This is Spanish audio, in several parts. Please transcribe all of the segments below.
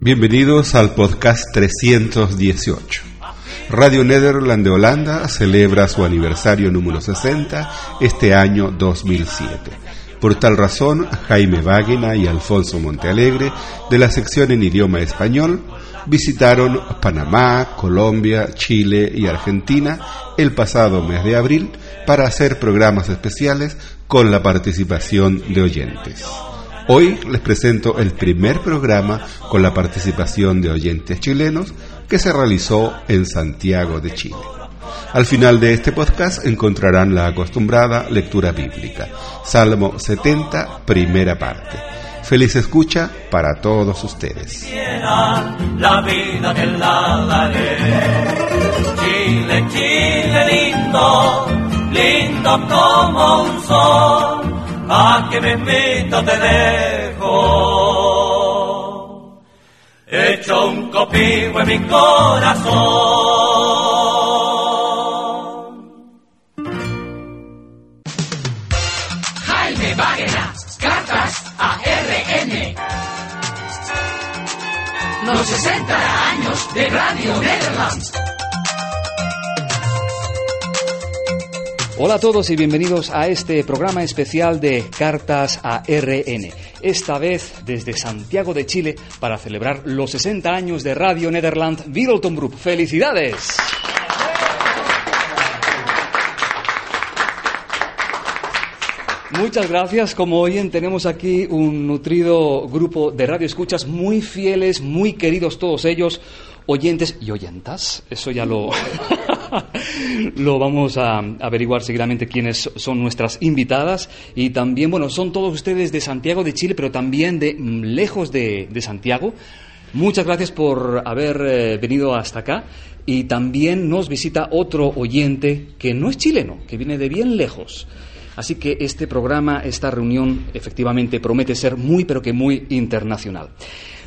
Bienvenidos al podcast 318. Radio Nederland de Holanda celebra su aniversario número 60 este año 2007. Por tal razón, Jaime Wagner y Alfonso Montealegre, de la sección en idioma español, visitaron Panamá, Colombia, Chile y Argentina el pasado mes de abril para hacer programas especiales con la participación de oyentes. Hoy les presento el primer programa con la participación de oyentes chilenos que se realizó en Santiago de Chile. Al final de este podcast encontrarán la acostumbrada lectura bíblica, Salmo 70, primera parte. Feliz escucha para todos ustedes. La vida la. Chile, Chile lindo, lindo como un sol a que me invito te dejo, hecho un copivo en mi corazón. Jaime Bagena, cartas a RN. Los 60 años de Radio Netherlands. Hola a todos y bienvenidos a este programa especial de Cartas a RN. Esta vez desde Santiago de Chile para celebrar los 60 años de Radio Nederland Group. ¡Felicidades! Muchas gracias. Como oyen, tenemos aquí un nutrido grupo de radio escuchas muy fieles, muy queridos todos ellos, oyentes y oyentas. Eso ya lo, lo vamos a averiguar seguidamente quiénes son nuestras invitadas. Y también, bueno, son todos ustedes de Santiago de Chile, pero también de mm, lejos de, de Santiago. Muchas gracias por haber eh, venido hasta acá. Y también nos visita otro oyente que no es chileno, que viene de bien lejos. Así que este programa, esta reunión, efectivamente promete ser muy, pero que muy internacional.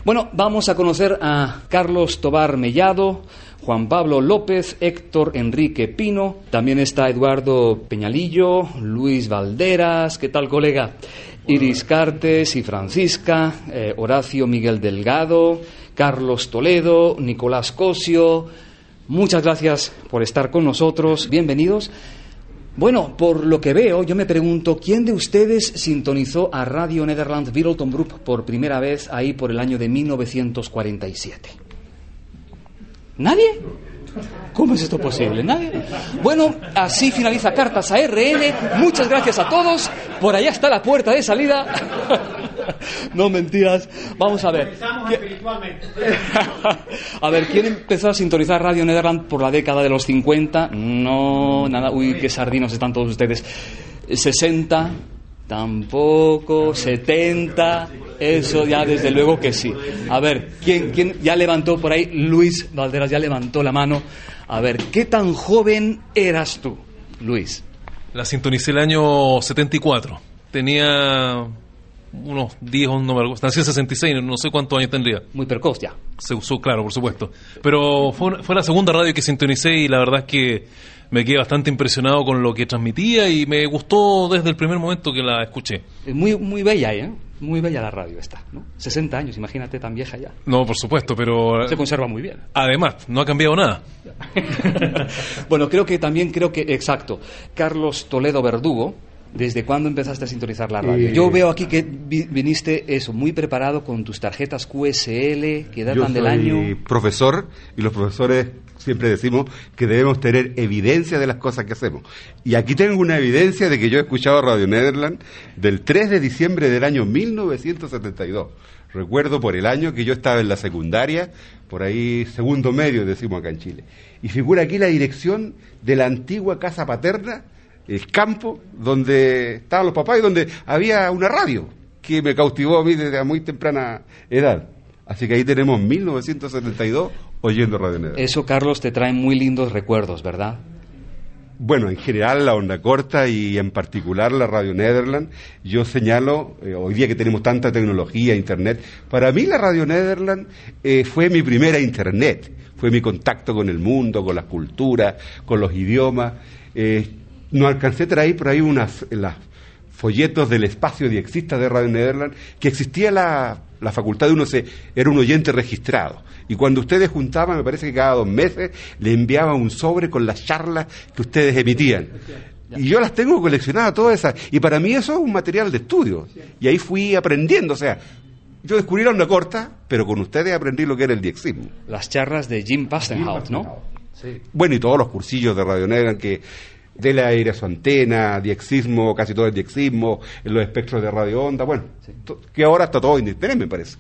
Bueno, vamos a conocer a Carlos Tobar Mellado, Juan Pablo López, Héctor Enrique Pino, también está Eduardo Peñalillo, Luis Valderas, ¿qué tal colega? Iris Cartes y Francisca, eh, Horacio Miguel Delgado, Carlos Toledo, Nicolás Cosio. Muchas gracias por estar con nosotros, bienvenidos. Bueno, por lo que veo, yo me pregunto, ¿quién de ustedes sintonizó a Radio Netherlands Middleton Group por primera vez ahí por el año de 1947? ¿Nadie? ¿Cómo es esto posible? ¿Nadie? Bueno, así finaliza Cartas a RN. Muchas gracias a todos. Por allá está la puerta de salida. No mentiras. Vamos a ver. A ver, ¿quién empezó a sintonizar Radio Nederland por la década de los 50? No, nada. Uy, qué sardinos están todos ustedes. 60, tampoco. 70, eso ya desde luego que sí. A ver, ¿quién, quién ya levantó por ahí? Luis Valderas ya levantó la mano. A ver, ¿qué tan joven eras tú, Luis? La sintonicé el año 74. Tenía unos 10 o no me acuerdo. Nací en 66, no sé cuántos años tendría. Muy precoz ya. Se usó, claro, por supuesto. Pero fue, una- fue la segunda radio que sintonicé y la verdad es que me quedé bastante impresionado con lo que transmitía y me gustó desde el primer momento que la escuché. Es Muy, muy bella, ¿eh? Muy bella la radio esta, ¿no? 60 años, imagínate, tan vieja ya. No, por supuesto, pero Se conserva muy bien. además no ha cambiado nada. bueno, creo que también, creo que, exacto, Carlos Toledo Verdugo, ¿desde cuándo empezaste a sintonizar la radio? Eh, Yo veo aquí que vi- viniste eso, muy preparado con tus tarjetas QSL, que Yo datan del soy año... profesor y los profesores siempre decimos que debemos tener evidencia de las cosas que hacemos. Y aquí tengo una evidencia de que yo he escuchado Radio Nederland del 3 de diciembre del año 1972. Recuerdo por el año que yo estaba en la secundaria, por ahí segundo medio decimos acá en Chile. Y figura aquí la dirección de la antigua casa paterna, el campo donde estaban los papás y donde había una radio que me cautivó a mí desde a muy temprana edad. Así que ahí tenemos 1972, oyendo Radio. Eso, Carlos, te trae muy lindos recuerdos, ¿verdad? Bueno, en general la onda corta y en particular la Radio Nederland, yo señalo, eh, hoy día que tenemos tanta tecnología, Internet, para mí la Radio Nederland eh, fue mi primera Internet, fue mi contacto con el mundo, con las culturas, con los idiomas. Eh, no alcancé a traer por ahí unas las folletos del espacio diexista de Radio Nederland, que existía la, la facultad de uno, se, era un oyente registrado. Y cuando ustedes juntaban, me parece que cada dos meses, le enviaba un sobre con las charlas que ustedes emitían. Y yo las tengo coleccionadas todas esas. Y para mí eso es un material de estudio. Y ahí fui aprendiendo. O sea, yo descubrí la onda corta, pero con ustedes aprendí lo que era el diexismo. Las charlas de Jim Pastenhout, ¿no? Sí. Bueno, y todos los cursillos de Radio Negra que de la aire a su antena, diexismo, casi todo el diexismo, en los espectros de radio onda, bueno, sí. que ahora está todo internet, me parece.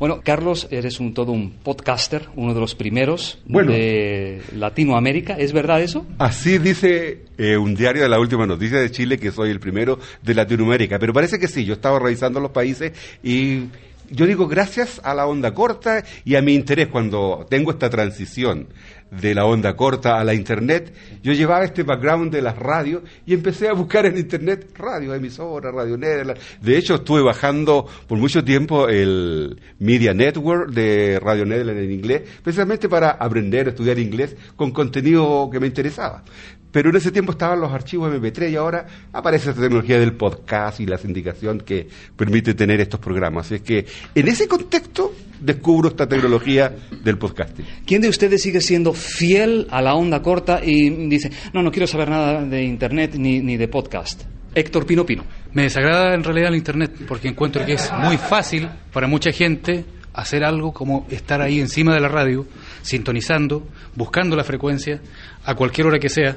Bueno, Carlos, eres un todo un podcaster, uno de los primeros bueno, de Latinoamérica, ¿es verdad eso? Así dice eh, un diario de la última noticia de Chile que soy el primero de Latinoamérica, pero parece que sí, yo estaba revisando los países y yo digo gracias a la onda corta y a mi interés cuando tengo esta transición de la onda corta a la internet, yo llevaba este background de las radios y empecé a buscar en internet radio, emisora, radio Nederland. De hecho, estuve bajando por mucho tiempo el Media Network de Radio Nederland en inglés, precisamente para aprender, estudiar inglés con contenido que me interesaba. Pero en ese tiempo estaban los archivos MP3 y ahora aparece esta tecnología del podcast y la sindicación que permite tener estos programas. Así es que en ese contexto descubro esta tecnología del podcasting. ¿Quién de ustedes sigue siendo fiel a la onda corta y dice, no, no quiero saber nada de Internet ni, ni de podcast? Héctor Pino Pino. Me desagrada en realidad el Internet porque encuentro que es muy fácil para mucha gente hacer algo como estar ahí encima de la radio, sintonizando, buscando la frecuencia a cualquier hora que sea,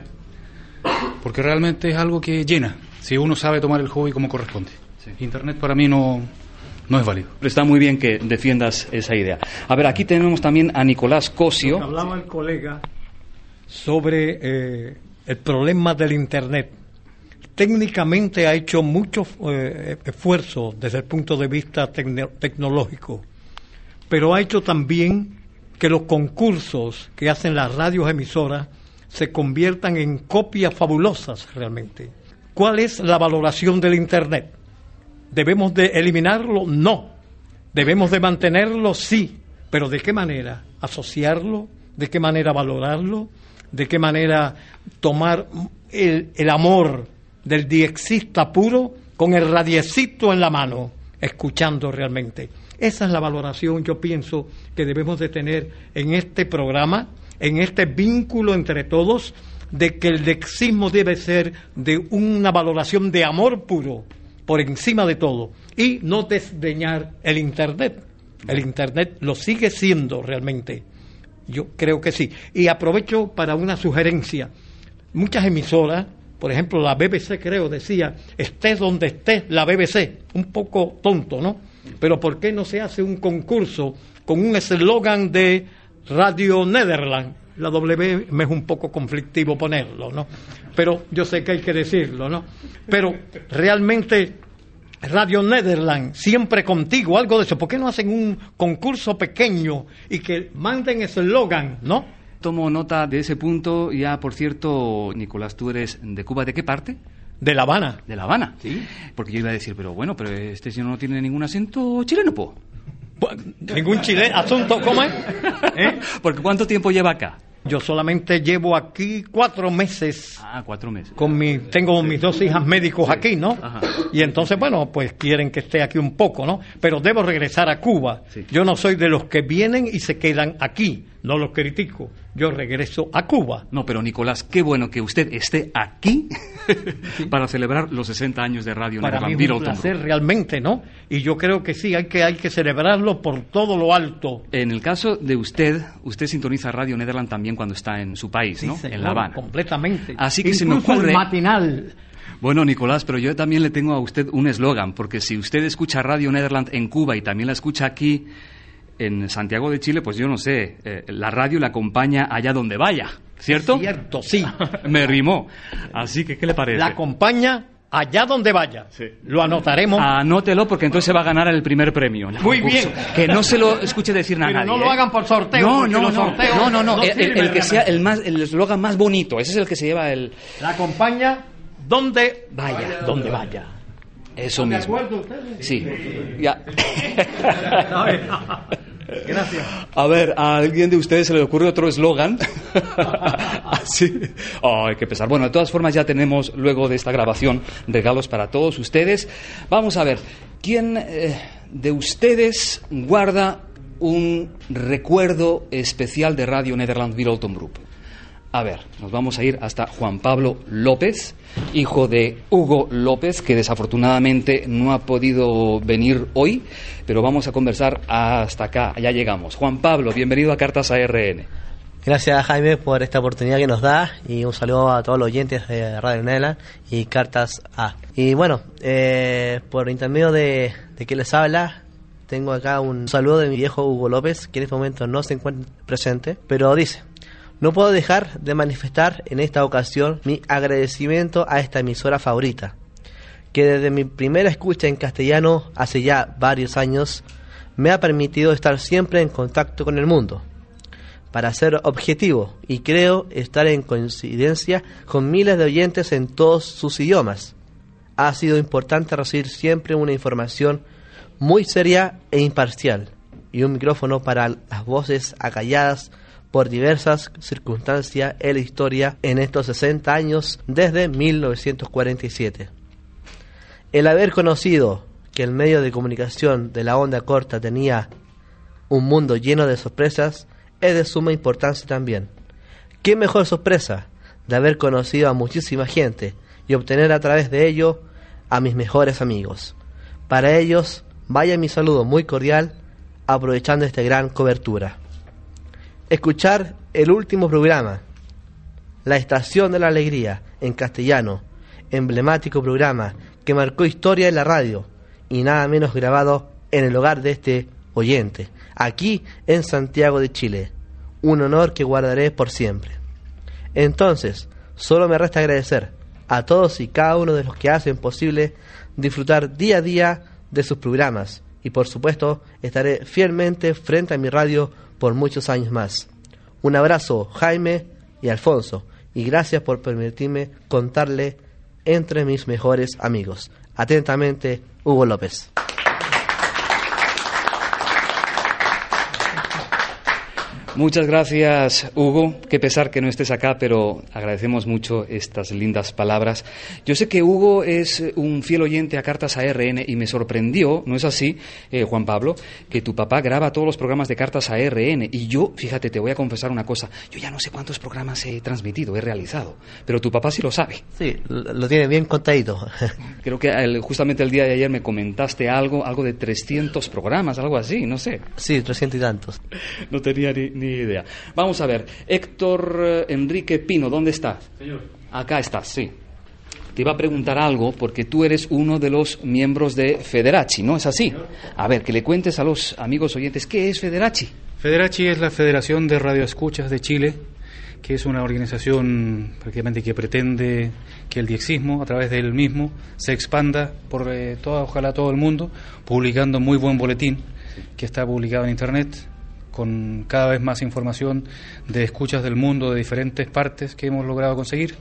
porque realmente es algo que llena, si uno sabe tomar el hobby como corresponde. Sí. Internet para mí no, no es válido. Está muy bien que defiendas esa idea. A ver, aquí tenemos también a Nicolás Cosio. Hablaba el colega sobre eh, el problema del Internet. Técnicamente ha hecho mucho eh, esfuerzo desde el punto de vista tecnológico, pero ha hecho también que los concursos que hacen las radios emisoras se conviertan en copias fabulosas realmente. ¿Cuál es la valoración del Internet? ¿Debemos de eliminarlo? No. ¿Debemos de mantenerlo? Sí. Pero ¿de qué manera? ¿Asociarlo? ¿De qué manera valorarlo? ¿De qué manera tomar el, el amor del diexista puro con el radiecito en la mano, escuchando realmente? Esa es la valoración, yo pienso, que debemos de tener en este programa, en este vínculo entre todos, de que el lexismo debe ser de una valoración de amor puro, por encima de todo, y no desdeñar el Internet. El Internet lo sigue siendo realmente. Yo creo que sí. Y aprovecho para una sugerencia. Muchas emisoras, por ejemplo la BBC creo, decía, estés donde estés la BBC. Un poco tonto, ¿no? Pero ¿por qué no se hace un concurso con un eslogan de Radio Nederland? La W me es un poco conflictivo ponerlo, ¿no? Pero yo sé que hay que decirlo, ¿no? Pero realmente Radio Nederland, siempre contigo, algo de eso. ¿Por qué no hacen un concurso pequeño y que manden eslogan, ¿no? Tomo nota de ese punto. Ya, por cierto, Nicolás, tú eres de Cuba. ¿De qué parte? De La Habana. De La Habana. Sí. Porque yo iba a decir, pero bueno, pero este señor no tiene ningún acento chileno, po. Ningún chileno, asunto, ¿cómo es? ¿Eh? Porque ¿cuánto tiempo lleva acá? Yo solamente llevo aquí cuatro meses. Ah, cuatro meses. Con mi, tengo mis dos hijas médicos sí. aquí, ¿no? Ajá. Y entonces, bueno, pues quieren que esté aquí un poco, ¿no? Pero debo regresar a Cuba. Sí. Yo no soy de los que vienen y se quedan aquí. No los critico. Yo regreso a Cuba. No, pero Nicolás, qué bueno que usted esté aquí para celebrar los 60 años de Radio Para mí es un placer realmente, ¿no? Y yo creo que sí, hay que, hay que celebrarlo por todo lo alto. En el caso de usted, usted sintoniza Radio Nederland también cuando está en su país, sí, ¿no? Señor, en La Habana. Completamente. Así que Incluso se me ocurre... el matinal. Bueno, Nicolás, pero yo también le tengo a usted un eslogan, porque si usted escucha Radio Nederland en Cuba y también la escucha aquí en Santiago de Chile, pues yo no sé, eh, la radio la acompaña allá donde vaya, ¿cierto? Cierto, sí. Me rimó. Así que, ¿qué le parece? La acompaña allá donde vaya, lo anotaremos. Anótelo porque entonces se va a ganar el primer premio. el Muy bien. Que no se lo escuche decir nada. Pero a no nadie, lo ¿eh? hagan por sorteo, No, no, los no, sorteos no, no, no, no el- el, el que de sea el más, el eslogan más bonito, ese es el que se lleva el. La acompaña donde Vaya. Donde vaya. Eso mismo. Sí. Ya. Gracias. A ver, ¿a alguien de ustedes se le ocurre otro eslogan? Así. Ay, qué pesar. Bueno, de todas formas ya tenemos luego de esta grabación regalos para todos ustedes. Vamos a ver, ¿quién eh, de ustedes guarda un recuerdo especial de Radio Nederland Wilton Group? A ver, nos vamos a ir hasta Juan Pablo López, hijo de Hugo López, que desafortunadamente no ha podido venir hoy, pero vamos a conversar hasta acá, ya llegamos. Juan Pablo, bienvenido a Cartas ARN. Gracias Jaime por esta oportunidad que nos da y un saludo a todos los oyentes de Radio Nela y Cartas A. Y bueno, eh, por intermedio de, de que les habla, tengo acá un saludo de mi viejo Hugo López, que en este momento no se encuentra presente, pero dice, no puedo dejar de manifestar en esta ocasión mi agradecimiento a esta emisora favorita, que desde mi primera escucha en castellano hace ya varios años, me ha permitido estar siempre en contacto con el mundo para ser objetivo y creo estar en coincidencia con miles de oyentes en todos sus idiomas. Ha sido importante recibir siempre una información muy seria e imparcial y un micrófono para las voces acalladas por diversas circunstancias en la historia en estos 60 años desde 1947. El haber conocido que el medio de comunicación de la onda corta tenía un mundo lleno de sorpresas es de suma importancia también. ¿Qué mejor sorpresa de haber conocido a muchísima gente y obtener a través de ello a mis mejores amigos? Para ellos, vaya mi saludo muy cordial aprovechando esta gran cobertura. Escuchar el último programa, La Estación de la Alegría, en castellano, emblemático programa que marcó historia en la radio y nada menos grabado en el hogar de este oyente, aquí en Santiago de Chile. Un honor que guardaré por siempre. Entonces, solo me resta agradecer a todos y cada uno de los que hacen posible disfrutar día a día de sus programas y por supuesto estaré fielmente frente a mi radio por muchos años más. Un abrazo Jaime y Alfonso y gracias por permitirme contarle entre mis mejores amigos. Atentamente, Hugo López. Muchas gracias, Hugo. Qué pesar que no estés acá, pero agradecemos mucho estas lindas palabras. Yo sé que Hugo es un fiel oyente a Cartas ARN y me sorprendió, ¿no es así, eh, Juan Pablo? Que tu papá graba todos los programas de Cartas ARN. Y yo, fíjate, te voy a confesar una cosa. Yo ya no sé cuántos programas he transmitido, he realizado, pero tu papá sí lo sabe. Sí, lo tiene bien contadito. Creo que el- justamente el día de ayer me comentaste algo, algo de 300 programas, algo así, no sé. sí, trescientos y tantos. No tenía ni, ni idea. Vamos a ver, Héctor eh, Enrique Pino, ¿dónde estás? Señor. Acá estás, sí. Te iba a preguntar algo porque tú eres uno de los miembros de Federaci, ¿no es así? A ver, que le cuentes a los amigos oyentes, ¿qué es Federaci? Federaci es la Federación de Radioescuchas de Chile, que es una organización prácticamente que pretende que el diexismo, a través del mismo, se expanda por eh, toda, ojalá todo el mundo, publicando muy buen boletín que está publicado en Internet con cada vez más información de escuchas del mundo de diferentes partes que hemos logrado conseguir.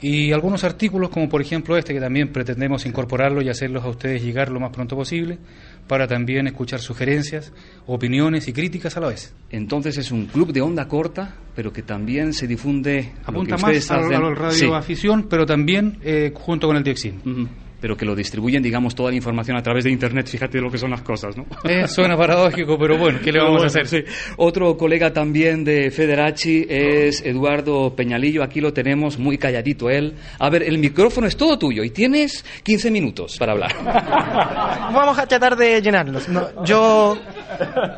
Y algunos artículos, como por ejemplo este, que también pretendemos incorporarlo y hacerlos a ustedes llegar lo más pronto posible, para también escuchar sugerencias, opiniones y críticas a la vez. Entonces es un club de onda corta, pero que también se difunde... Apunta más a, la Sí. radioafición, pero también eh, junto con el dioxín. Ujú. Pero que lo distribuyen, digamos, toda la información a través de Internet. Fíjate lo que son las cosas, ¿no? Eh, suena paradójico, pero bueno, ¿qué le vamos a hacer? sí. Otro colega también de Federaci es Eduardo Peñalillo. Aquí lo tenemos muy calladito él. A ver, el micrófono es todo tuyo y tienes 15 minutos para hablar. Vamos a tratar de llenarlos. No, yo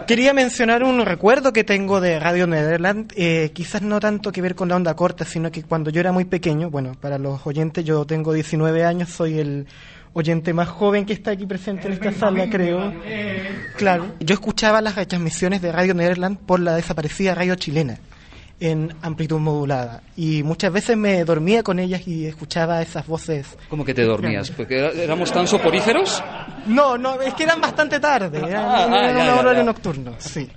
quería mencionar un recuerdo que tengo de Radio Nederland, eh, quizás no tanto que ver con la onda corta, sino que cuando yo era muy pequeño, bueno, para los oyentes yo tengo 19 años, soy el oyente más joven que está aquí presente en esta sala, creo. Claro. Yo escuchaba las retransmisiones de Radio Nederland por la desaparecida radio chilena. en amplitud modulada. Y muchas veces me dormía con ellas y escuchaba esas voces. ¿Cómo que te dormías? ¿Porque éramos tan soporíferos? No, no, es que eran bastante tarde, eran, Ah, ah, era ya, un ya, horario ya. nocturno, sí.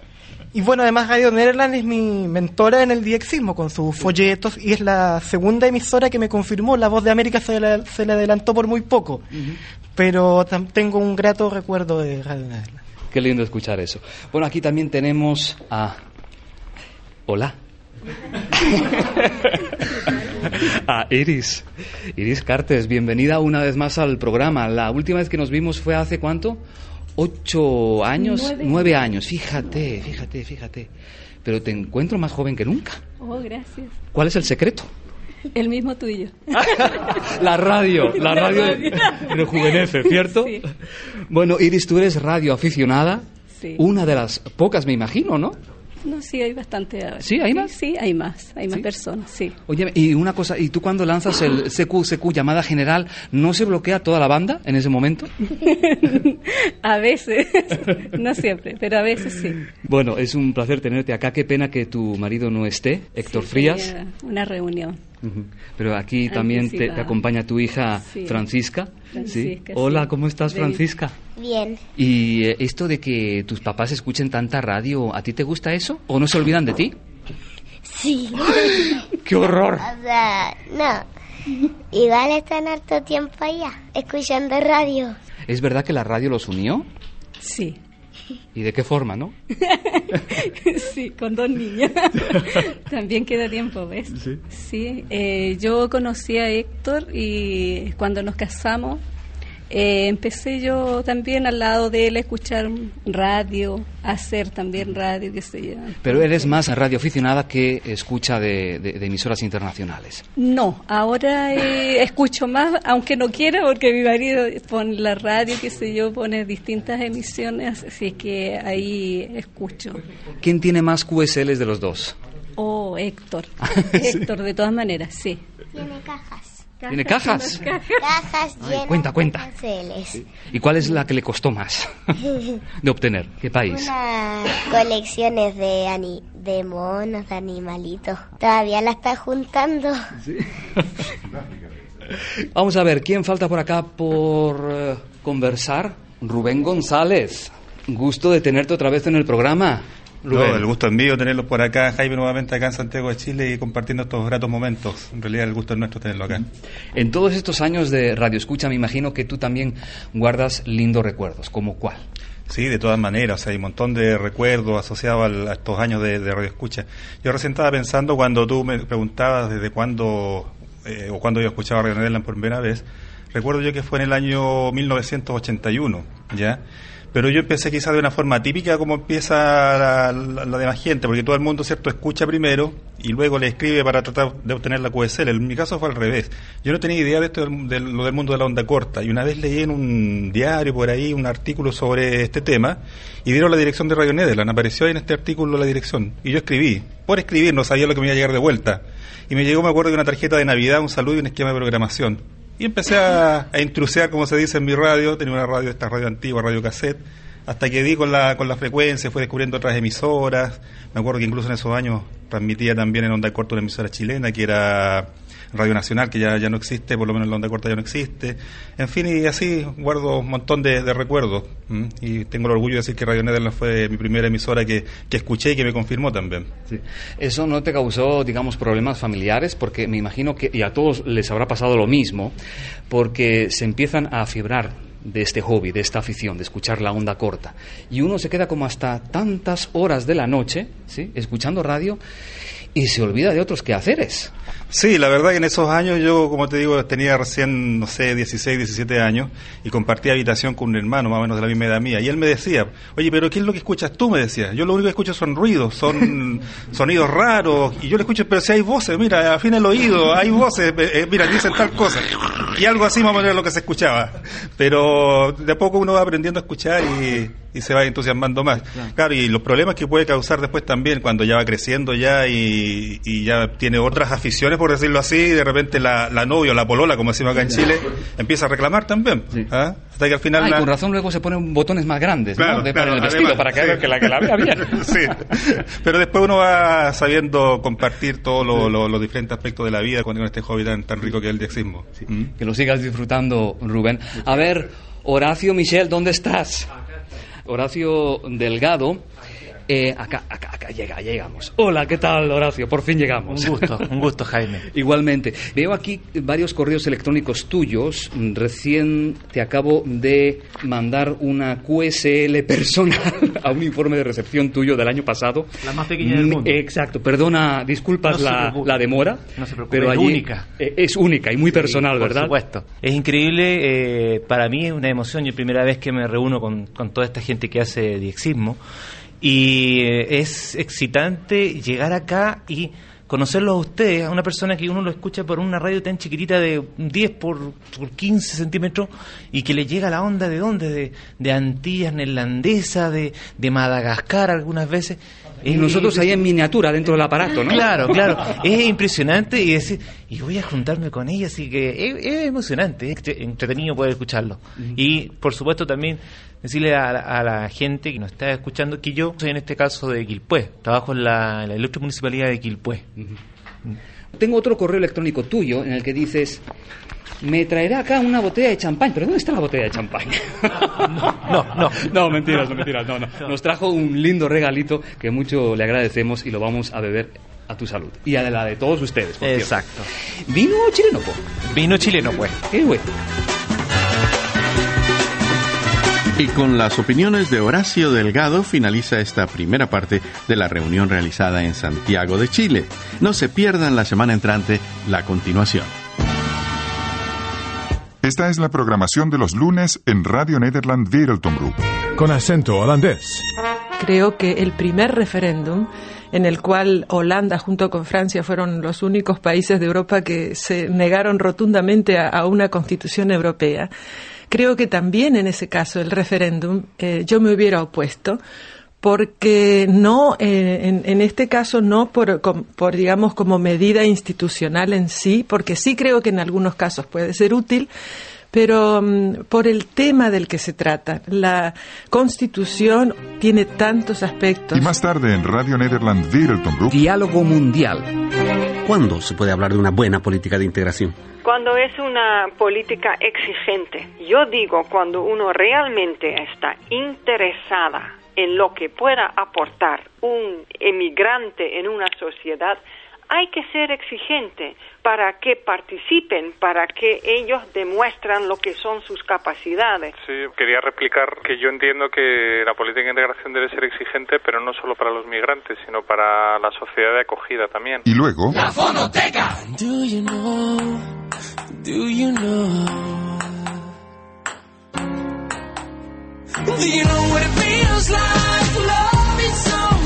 Y bueno, además Radio Nederland es mi mentora en el diexismo con sus folletos y es la segunda emisora que me confirmó. La voz de América se le, se le adelantó por muy poco, pero tam- tengo un grato recuerdo de Radio Nederland. Qué lindo escuchar eso. Bueno, aquí también tenemos a... Hola. a Iris. Iris Cartes, bienvenida una vez más al programa. La última vez que nos vimos fue hace cuánto? Ocho años, Nueve. nueve años. Fíjate, fíjate, fíjate. Pero te encuentro más joven que nunca. Oh, gracias. ¿Cuál es el secreto? El mismo tuyo. La radio, la La radio radio. rejuvenece, ¿cierto? Sí. Bueno, Iris, tú eres radio aficionada. Sí. Una de las pocas, me imagino, ¿no? No, sí, hay bastante. ahora. ¿Sí? ¿Hay más? Sí, hay más. Hay más ¿Sí? personas, sí. Oye, y una cosa, ¿y tú cuando lanzas el CQ, CQ llamada general, no se bloquea toda la banda en ese momento? a veces. no siempre, pero a veces sí. Bueno, es un placer tenerte acá. Qué pena que tu marido no esté, Héctor Sí, Frías. Una reunión. Pero aquí también te, te acompaña tu hija Sí. Francisca. Francisca, Hola, sí. ¿cómo estás, Francisca? Bien. Y eh, esto de que tus papás escuchen tanta radio, ¿a ti te gusta eso? ¿O no se olvidan de ti? Sí. ¡Qué horror! O sea, no. Igual están harto tiempo allá, escuchando radio. ¿Es verdad que la radio los unió? Sí. ¿Y de qué forma, no? sí, con dos niñas. También queda tiempo, ¿ves? Sí. Sí, eh, yo conocí a Héctor y cuando nos casamos eh, empecé yo también al lado de él a escuchar radio, a hacer también radio, qué sé yo. Pero eres más radioaficionada que escucha de, de- de emisoras internacionales. No, ahora eh, escucho más, aunque no quiera, porque mi marido pone la radio, qué sé yo, pone distintas emisiones, así que ahí escucho. ¿Quién tiene más QSLs de los dos? Oh, Héctor. Héctor, de todas maneras, sí. Tiene cajas. ¿Tiene cajas? Cajas Ay, llenas cuenta, cuenta. de. ¿Y cuál es la que le costó más de obtener? ¿Qué país? Colecciones de, ani- de monos, de animalitos. Todavía la está juntando. Vamos a ver, ¿quién falta por acá por eh, conversar? Rubén González. Gusto de tenerte otra vez en el programa. Rubén. No, el gusto es mío tenerlos por acá, Jaime, nuevamente acá en Santiago de Chile y compartiendo estos gratos momentos. En realidad el gusto es nuestro tenerlo acá. En todos estos años de radio escucha, me imagino que tú también guardas lindos recuerdos. ¿Como cuál? Sí, de todas maneras, hay un montón de recuerdos asociados al- a estos años de, de radio escucha. Yo recién estaba pensando cuando tú me preguntabas desde cuándo eh, o cuándo yo escuchaba Radio Nederland por primera vez, recuerdo yo que fue en el año 1981, ¿ya? Pero yo empecé quizás de una forma típica como empieza la, la- la demás gente, porque todo el mundo, ¿cierto?, escucha primero y luego le escribe para tratar de obtener la QSL. En mi caso fue al revés. Yo no tenía idea de esto del- lo del mundo de la onda corta y una vez leí en un diario por ahí un artículo sobre este tema y dieron la dirección de Radio Nederland. Apareció ahí en este artículo la dirección y yo escribí. Por escribir no sabía lo que me iba a llegar de vuelta. Y me llegó, me acuerdo, de una tarjeta de Navidad, un saludo y un esquema de programación. Y empecé a, a intrusear, como se dice en mi radio, tenía una radio, esta radio antigua, radio cassette, hasta que di con la, con la frecuencia, fui descubriendo otras emisoras. Me acuerdo que incluso en esos años transmitía también en onda corta una emisora chilena que era Radio Nacional, que ya, ya no existe, por lo menos en la onda corta ya no existe. En fin, y así guardo un montón de, de recuerdos. Y tengo el orgullo de decir que Radio Nederland fue mi primera emisora que, que escuché y que me confirmó también. ¿Eso no te causó, digamos, problemas familiares? Porque me imagino que, y a todos les habrá pasado lo mismo, porque se empiezan a fibrar de este hobby, de esta afición, de escuchar la onda corta. Y uno se queda como hasta tantas horas de la noche, ¿sí? Escuchando radio y se olvida de otros quehaceres. Sí, la verdad que en esos años yo, como te digo, tenía recién, no sé, 16, 17 años y compartía habitación con un hermano más o menos de la misma edad mía. Y él me decía, oye, pero ¿qué es lo que escuchas tú? Me decía. Yo lo único que escucho son ruidos, son sonidos raros. Y yo le escucho, pero si hay voces, mira, afina el oído, hay voces, eh, eh, mira, dicen tal cosa. Y algo así más o menos lo que se escuchaba. Pero de a poco uno va aprendiendo a escuchar y, y se va entusiasmando más. Claro. y los problemas que puede causar después también cuando ya va creciendo ya y, ya tiene otras aficiones, por decirlo así, y de repente la, la novia o la polola, como decimos acá en Chile, empieza a reclamar también. ¿ah? Hasta que al final... con razón luego se ponen botones más grandes ¿no? de, para el vestido, para que, que, la, que la vea bien. sí. Pero después uno va sabiendo compartir todos los diferentes aspectos de la vida con, este hobby tan, tan rico que es el diexismo. ¿Mm? Que lo sigas disfrutando, Rubén. A ver, Horacio Michel, ¿dónde estás? Horacio Delgado eh, acá, acá, acá llega, llegamos. Hola, ¿qué tal, Horacio? Por fin llegamos. Un gusto, un gusto, Jaime. Igualmente. Veo aquí varios correos electrónicos tuyos. Recién te acabo de mandar una QSL personal a un informe de recepción tuyo del año pasado. La más pequeña del mundo. Exacto. Perdona, disculpas la, la, demora. No se preocupe, pero es única. Eh, es única y muy personal, ¿verdad? Por supuesto. Es increíble. Eh, para mí es una emoción. Yo primera vez que me reúno con, con toda esta gente que hace diexismo. Y eh, es excitante llegar acá y conocerlo a ustedes, a una persona que uno lo escucha por una radio tan chiquitita de 10 por, 15 centímetros y que le llega la onda de dónde, de, de Antillas neerlandesa, de, de Madagascar algunas veces. Y nosotros ahí en miniatura dentro del aparato, ¿no? Claro, claro. Es impresionante y decir, y voy a juntarme con ella, así que es, emocionante, es entretenido poder escucharlo. Y por supuesto también decirle a la, gente que nos está escuchando que yo soy en este caso de Quilpué, trabajo en la, ilustre municipalidad de Quilpué. Tengo otro correo electrónico tuyo en el que dices, me traerá acá una botella de champán. ¿Pero dónde está la botella de champán? no, no, no. mentiras, no, mentiras. No, no. Nos trajo un lindo regalito que mucho le agradecemos y lo vamos a beber a tu salud. Y a la de todos ustedes. Por Exacto. ¿Vino chileno, pues? Vino chileno, pues. Bueno. Y con las opiniones de Horacio Delgado finaliza esta primera parte de la reunión realizada en Santiago de Chile. No se pierdan la semana entrante la continuación. Esta es la programación de los lunes en Radio Nederland Wereldomroep. Con acento holandés. Creo que el primer referéndum en el cual Holanda junto con Francia fueron los únicos países de Europa que se negaron rotundamente a una constitución europea Creo que también en ese caso el referéndum eh, yo me hubiera opuesto porque no, eh, en, este caso no por, por, digamos, como medida institucional en sí, porque sí creo que en algunos casos puede ser útil, pero mm, por el tema del que se trata. La Constitución tiene tantos aspectos. Y más tarde en Radio Nederland Diálogo Mundial. ¿Cuándo se puede hablar de una buena política de integración? Cuando es una política exigente. Yo digo cuando uno realmente está interesada en lo que pueda aportar un emigrante en una sociedad, hay que ser exigente para que participen, para que ellos demuestran lo que son sus capacidades. Sí, quería replicar que yo entiendo que la política de integración debe ser exigente, pero no solo para los migrantes, sino para la sociedad de acogida también. Y luego... La fonoteca. Do you know, do you know, do you know what it feels like loving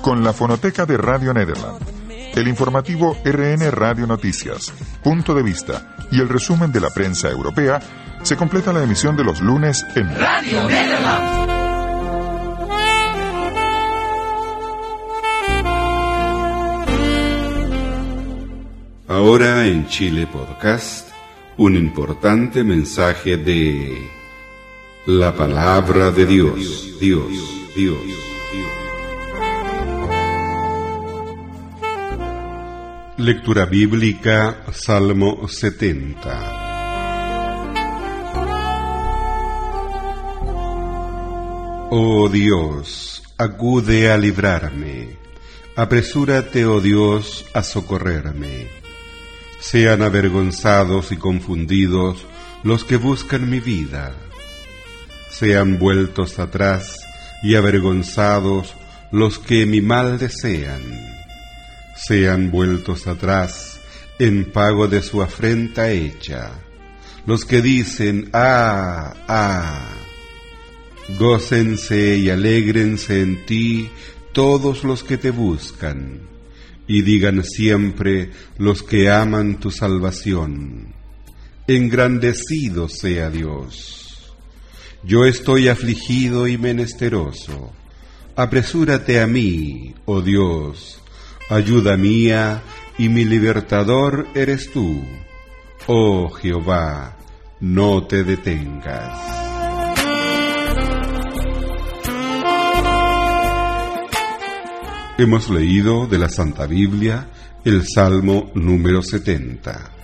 Con la fonoteca de Radio Nederland, el informativo RN Radio Noticias, punto de vista y el resumen de la prensa europea, se completa la emisión de los lunes en Radio Nederland. Ahora en Chile Podcast un importante mensaje de la palabra de Dios, Dios, Dios. Lectura bíblica, Salmo 70. Oh Dios, acude a librarme. Apresúrate, oh Dios, a socorrerme sean avergonzados y confundidos los que buscan mi vida. Sean vueltos atrás y avergonzados los que mi mal desean. Sean vueltos atrás en pago de su afrenta hecha. Los que dicen, ah, ah, gócense y alégrense en ti todos los que te buscan, y digan siempre los que aman tu salvación. Engrandecido sea Dios. Yo estoy afligido y menesteroso. Apresúrate a mí, oh Dios, ayuda mía, y mi libertador eres tú. Oh Jehová, no te detengas. Hemos leído de la Santa Biblia el Salmo número 70.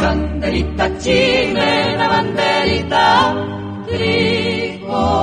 banderita chilena, banderita tricolor.